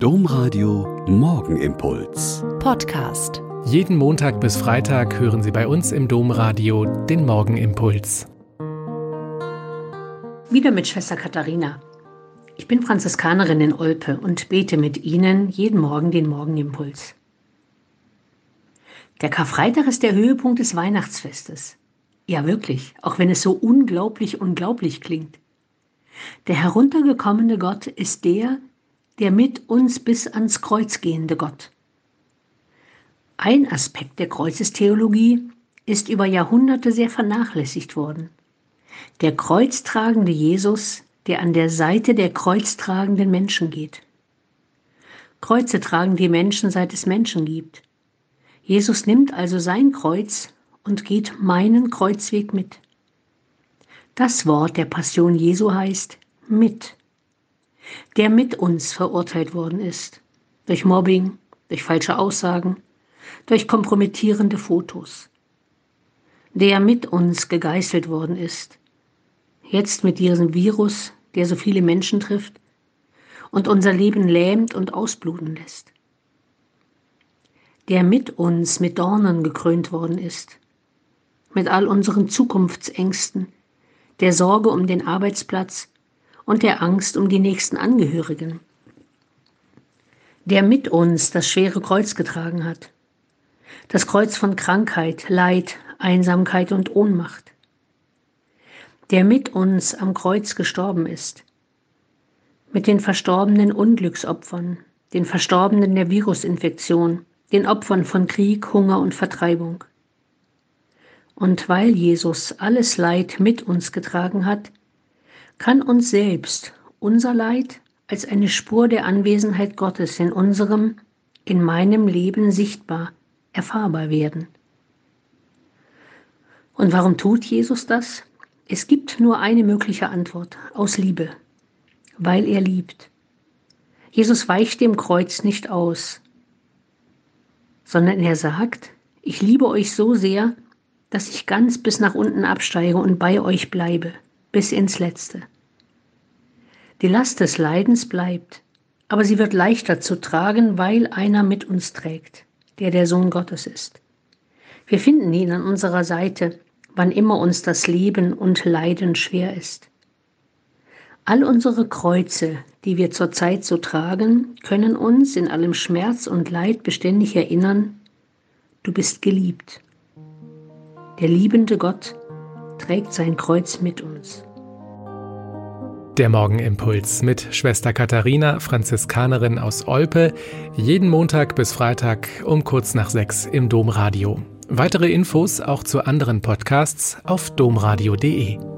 Domradio Morgenimpuls. Podcast. Jeden Montag bis Freitag hören Sie bei uns im Domradio den Morgenimpuls. Wieder mit Schwester Katharina. Ich bin Franziskanerin in Olpe und bete mit Ihnen jeden Morgen den Morgenimpuls. Der Karfreitag ist der Höhepunkt des Weihnachtsfestes. Ja, wirklich, auch wenn es so unglaublich unglaublich klingt. Der heruntergekommene Gott ist der, der mit uns bis ans Kreuz gehende Gott. Ein Aspekt der Kreuzestheologie ist über Jahrhunderte sehr vernachlässigt worden. Der kreuztragende Jesus, der an der Seite der kreuztragenden Menschen geht. Kreuze tragen die Menschen, seit es Menschen gibt. Jesus nimmt also sein Kreuz und geht meinen Kreuzweg mit. Das Wort der Passion Jesu heißt mit der mit uns verurteilt worden ist. Durch Mobbing, durch falsche Aussagen, durch kompromittierende Fotos. Der mit uns gegeißelt worden ist. Jetzt mit diesem Virus, der so viele Menschen trifft und unser Leben lähmt und ausbluten lässt. Der mit uns mit Dornen gekrönt worden ist. Mit all unseren Zukunftsängsten, der Sorge um den Arbeitsplatz und der Angst um die nächsten Angehörigen. Der mit uns das schwere Kreuz getragen hat. Das Kreuz von Krankheit, Leid, Einsamkeit und Ohnmacht. Der mit uns am Kreuz gestorben ist. Mit den verstorbenen Unglücksopfern, den Verstorbenen der Virusinfektion, den Opfern von Krieg, Hunger und Vertreibung. Und weil Jesus alles Leid mit uns getragen hat, kann uns selbst unser Leid als eine Spur der Anwesenheit Gottes in unserem, in meinem Leben sichtbar, erfahrbar werden. Und warum tut Jesus das? Es gibt nur eine mögliche Antwort, aus Liebe, weil er liebt. Jesus weicht dem Kreuz nicht aus, sondern er sagt, ich liebe euch so sehr, dass ich ganz bis nach unten absteige und bei euch bleibe bis ins Letzte. Die Last des Leidens bleibt, aber sie wird leichter zu tragen, weil einer mit uns trägt, der der Sohn Gottes ist. Wir finden ihn an unserer Seite, wann immer uns das Leben und Leiden schwer ist. All unsere Kreuze, die wir zurzeit so tragen, können uns in allem Schmerz und Leid beständig erinnern, du bist geliebt. Der liebende Gott trägt sein Kreuz mit uns. Der Morgenimpuls mit Schwester Katharina, Franziskanerin aus Olpe, jeden Montag bis Freitag um kurz nach sechs im Domradio. Weitere Infos auch zu anderen Podcasts auf domradio.de.